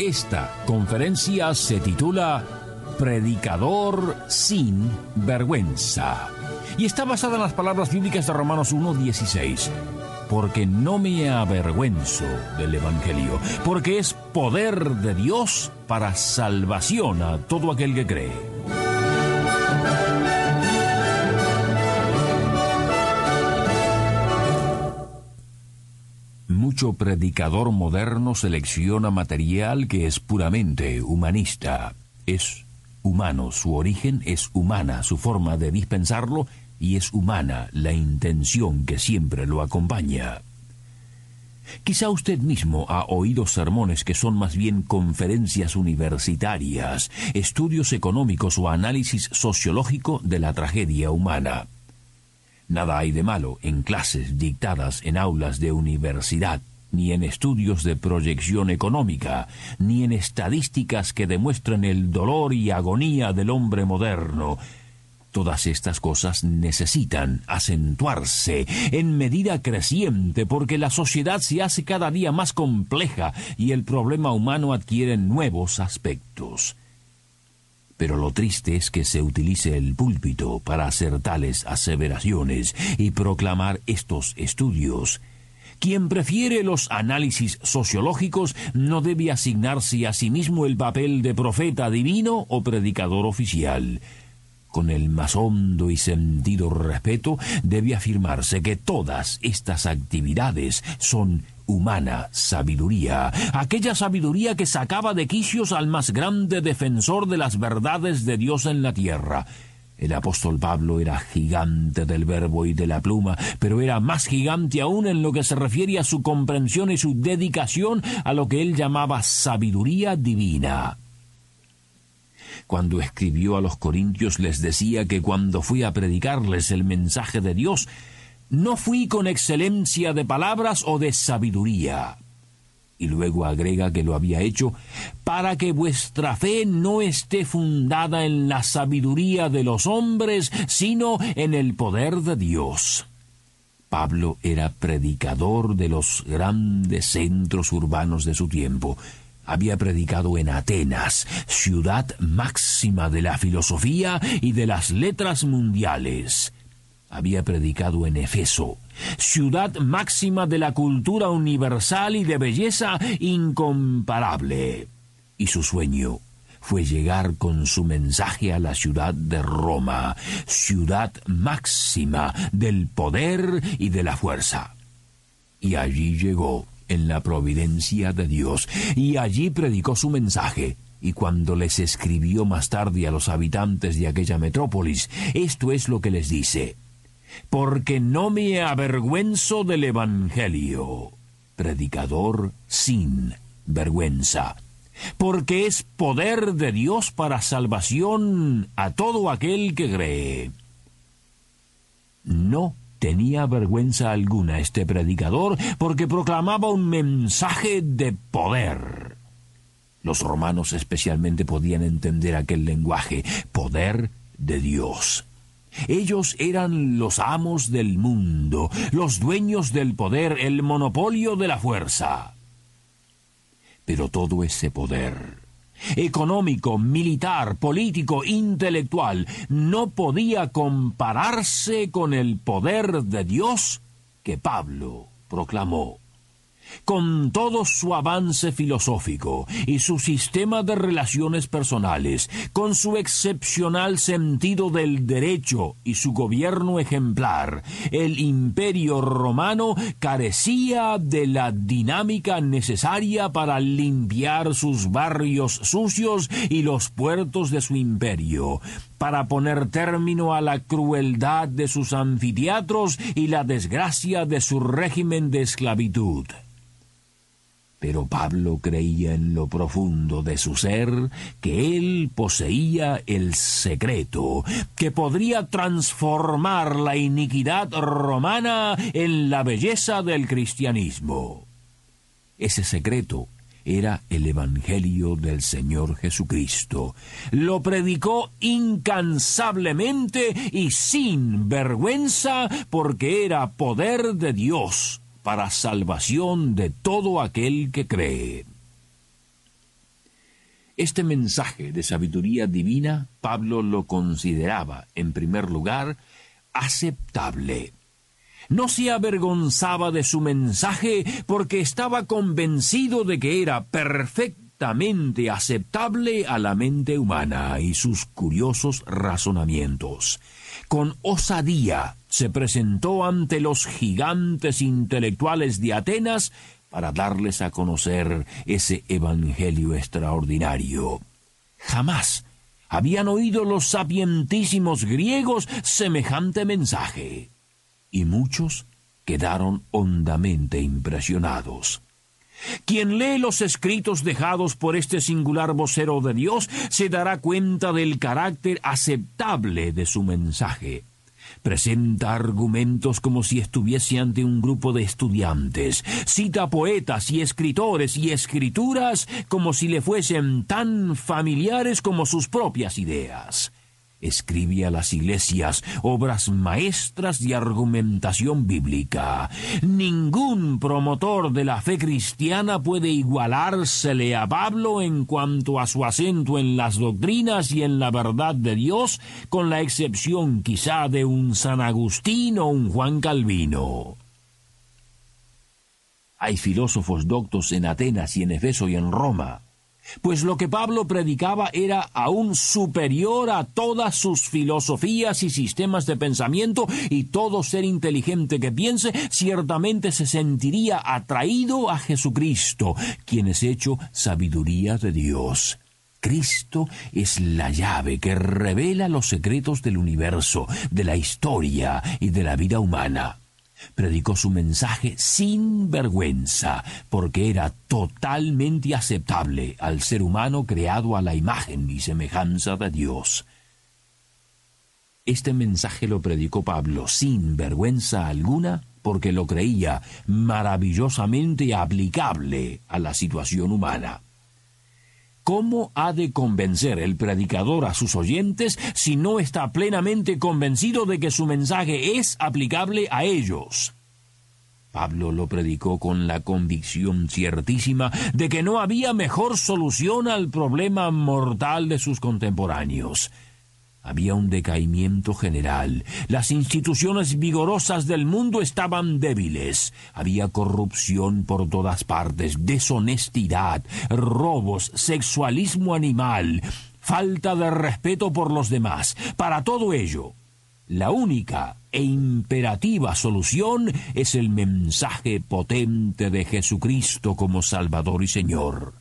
Esta conferencia se titula Predicador sin vergüenza y está basada en las palabras bíblicas de Romanos 1.16. Porque no me avergüenzo del Evangelio, porque es poder de Dios para salvación a todo aquel que cree. Mucho predicador moderno selecciona material que es puramente humanista. Es humano, su origen es humana, su forma de dispensarlo y es humana la intención que siempre lo acompaña. Quizá usted mismo ha oído sermones que son más bien conferencias universitarias, estudios económicos o análisis sociológico de la tragedia humana. Nada hay de malo en clases dictadas en aulas de universidad, ni en estudios de proyección económica, ni en estadísticas que demuestren el dolor y agonía del hombre moderno. Todas estas cosas necesitan acentuarse en medida creciente porque la sociedad se hace cada día más compleja y el problema humano adquiere nuevos aspectos. Pero lo triste es que se utilice el púlpito para hacer tales aseveraciones y proclamar estos estudios. Quien prefiere los análisis sociológicos no debe asignarse a sí mismo el papel de profeta divino o predicador oficial. Con el más hondo y sentido respeto debe afirmarse que todas estas actividades son humana sabiduría, aquella sabiduría que sacaba de quicios al más grande defensor de las verdades de Dios en la tierra. El apóstol Pablo era gigante del verbo y de la pluma, pero era más gigante aún en lo que se refiere a su comprensión y su dedicación a lo que él llamaba sabiduría divina. Cuando escribió a los corintios les decía que cuando fui a predicarles el mensaje de Dios, no fui con excelencia de palabras o de sabiduría. Y luego agrega que lo había hecho para que vuestra fe no esté fundada en la sabiduría de los hombres, sino en el poder de Dios. Pablo era predicador de los grandes centros urbanos de su tiempo. Había predicado en Atenas, ciudad máxima de la filosofía y de las letras mundiales había predicado en Efeso, ciudad máxima de la cultura universal y de belleza incomparable. Y su sueño fue llegar con su mensaje a la ciudad de Roma, ciudad máxima del poder y de la fuerza. Y allí llegó en la providencia de Dios, y allí predicó su mensaje, y cuando les escribió más tarde a los habitantes de aquella metrópolis, esto es lo que les dice porque no me avergüenzo del Evangelio, predicador sin vergüenza, porque es poder de Dios para salvación a todo aquel que cree. No tenía vergüenza alguna este predicador porque proclamaba un mensaje de poder. Los romanos especialmente podían entender aquel lenguaje, poder de Dios. Ellos eran los amos del mundo, los dueños del poder, el monopolio de la fuerza. Pero todo ese poder, económico, militar, político, intelectual, no podía compararse con el poder de Dios que Pablo proclamó con todo su avance filosófico y su sistema de relaciones personales, con su excepcional sentido del derecho y su gobierno ejemplar, el imperio romano carecía de la dinámica necesaria para limpiar sus barrios sucios y los puertos de su imperio, para poner término a la crueldad de sus anfiteatros y la desgracia de su régimen de esclavitud. Pero Pablo creía en lo profundo de su ser que él poseía el secreto que podría transformar la iniquidad romana en la belleza del cristianismo. Ese secreto era el Evangelio del Señor Jesucristo. Lo predicó incansablemente y sin vergüenza porque era poder de Dios para salvación de todo aquel que cree. Este mensaje de sabiduría divina Pablo lo consideraba, en primer lugar, aceptable. No se avergonzaba de su mensaje porque estaba convencido de que era perfectamente aceptable a la mente humana y sus curiosos razonamientos. Con osadía se presentó ante los gigantes intelectuales de Atenas para darles a conocer ese Evangelio extraordinario. Jamás habían oído los sapientísimos griegos semejante mensaje y muchos quedaron hondamente impresionados. Quien lee los escritos dejados por este singular vocero de Dios se dará cuenta del carácter aceptable de su mensaje. Presenta argumentos como si estuviese ante un grupo de estudiantes. Cita poetas y escritores y escrituras como si le fuesen tan familiares como sus propias ideas escribe a las iglesias obras maestras de argumentación bíblica. Ningún promotor de la fe cristiana puede igualársele a Pablo en cuanto a su acento en las doctrinas y en la verdad de Dios, con la excepción quizá de un San Agustín o un Juan Calvino. Hay filósofos doctos en Atenas y en Efeso y en Roma, pues lo que Pablo predicaba era aún superior a todas sus filosofías y sistemas de pensamiento, y todo ser inteligente que piense ciertamente se sentiría atraído a Jesucristo, quien es hecho sabiduría de Dios. Cristo es la llave que revela los secretos del universo, de la historia y de la vida humana predicó su mensaje sin vergüenza, porque era totalmente aceptable al ser humano creado a la imagen y semejanza de Dios. Este mensaje lo predicó Pablo sin vergüenza alguna, porque lo creía maravillosamente aplicable a la situación humana. ¿Cómo ha de convencer el predicador a sus oyentes si no está plenamente convencido de que su mensaje es aplicable a ellos? Pablo lo predicó con la convicción ciertísima de que no había mejor solución al problema mortal de sus contemporáneos. Había un decaimiento general. Las instituciones vigorosas del mundo estaban débiles. Había corrupción por todas partes, deshonestidad, robos, sexualismo animal, falta de respeto por los demás. Para todo ello, la única e imperativa solución es el mensaje potente de Jesucristo como Salvador y Señor.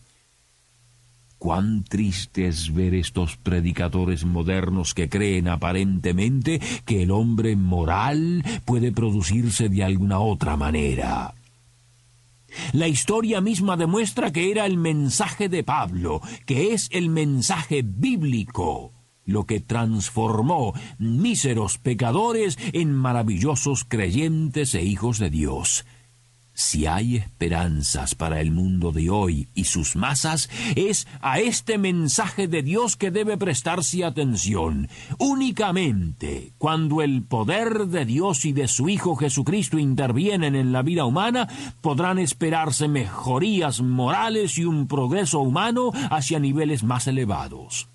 Cuán triste es ver estos predicadores modernos que creen aparentemente que el hombre moral puede producirse de alguna otra manera. La historia misma demuestra que era el mensaje de Pablo, que es el mensaje bíblico, lo que transformó míseros pecadores en maravillosos creyentes e hijos de Dios. Si hay esperanzas para el mundo de hoy y sus masas, es a este mensaje de Dios que debe prestarse atención. Únicamente cuando el poder de Dios y de su Hijo Jesucristo intervienen en la vida humana, podrán esperarse mejorías morales y un progreso humano hacia niveles más elevados.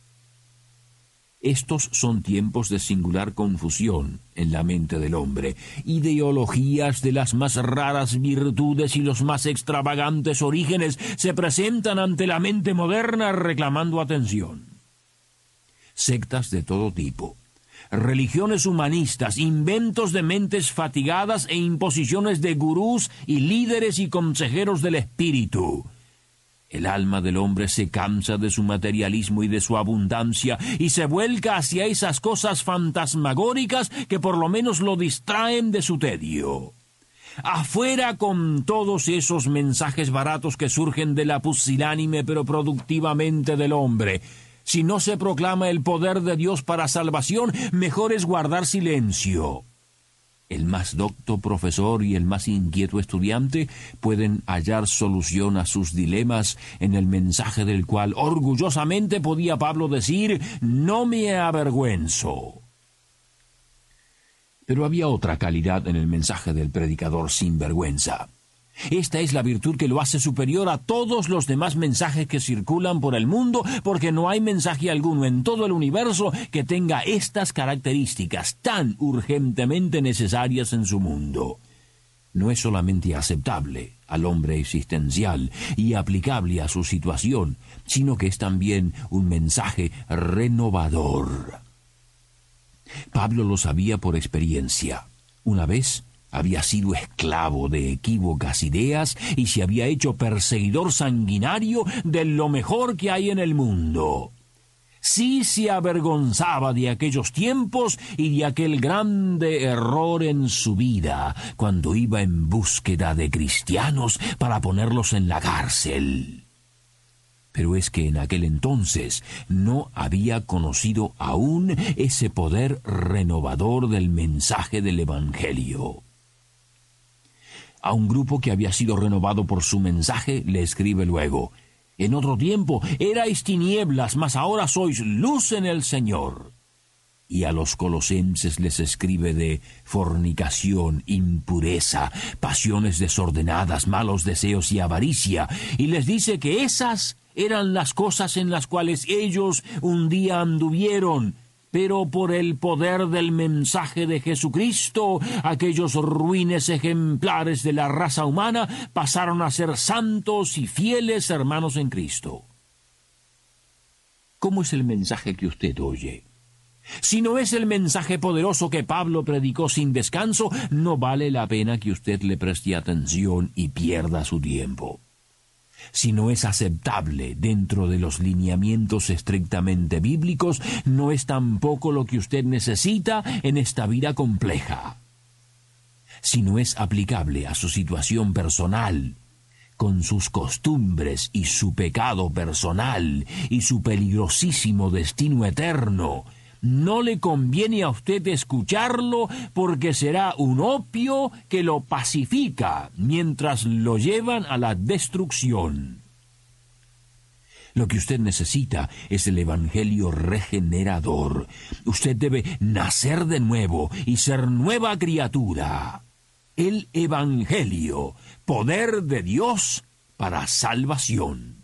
Estos son tiempos de singular confusión en la mente del hombre, ideologías de las más raras virtudes y los más extravagantes orígenes se presentan ante la mente moderna reclamando atención. Sectas de todo tipo, religiones humanistas, inventos de mentes fatigadas e imposiciones de gurús y líderes y consejeros del espíritu, el alma del hombre se cansa de su materialismo y de su abundancia y se vuelca hacia esas cosas fantasmagóricas que por lo menos lo distraen de su tedio. Afuera con todos esos mensajes baratos que surgen de la pusilánime pero productivamente del hombre. Si no se proclama el poder de Dios para salvación, mejor es guardar silencio. El más docto profesor y el más inquieto estudiante pueden hallar solución a sus dilemas en el mensaje del cual orgullosamente podía Pablo decir, no me avergüenzo. Pero había otra calidad en el mensaje del predicador sin vergüenza. Esta es la virtud que lo hace superior a todos los demás mensajes que circulan por el mundo, porque no hay mensaje alguno en todo el universo que tenga estas características tan urgentemente necesarias en su mundo. No es solamente aceptable al hombre existencial y aplicable a su situación, sino que es también un mensaje renovador. Pablo lo sabía por experiencia. Una vez había sido esclavo de equívocas ideas y se había hecho perseguidor sanguinario de lo mejor que hay en el mundo. Sí se avergonzaba de aquellos tiempos y de aquel grande error en su vida, cuando iba en búsqueda de cristianos para ponerlos en la cárcel. Pero es que en aquel entonces no había conocido aún ese poder renovador del mensaje del Evangelio. A un grupo que había sido renovado por su mensaje le escribe luego, En otro tiempo erais tinieblas, mas ahora sois luz en el Señor. Y a los colosenses les escribe de fornicación, impureza, pasiones desordenadas, malos deseos y avaricia, y les dice que esas eran las cosas en las cuales ellos un día anduvieron, pero por el poder del mensaje de Jesucristo, aquellos ruines ejemplares de la raza humana pasaron a ser santos y fieles hermanos en Cristo. ¿Cómo es el mensaje que usted oye? Si no es el mensaje poderoso que Pablo predicó sin descanso, no vale la pena que usted le preste atención y pierda su tiempo si no es aceptable dentro de los lineamientos estrictamente bíblicos, no es tampoco lo que usted necesita en esta vida compleja. Si no es aplicable a su situación personal, con sus costumbres y su pecado personal y su peligrosísimo destino eterno, no le conviene a usted escucharlo porque será un opio que lo pacifica mientras lo llevan a la destrucción. Lo que usted necesita es el Evangelio regenerador. Usted debe nacer de nuevo y ser nueva criatura. El Evangelio, poder de Dios para salvación.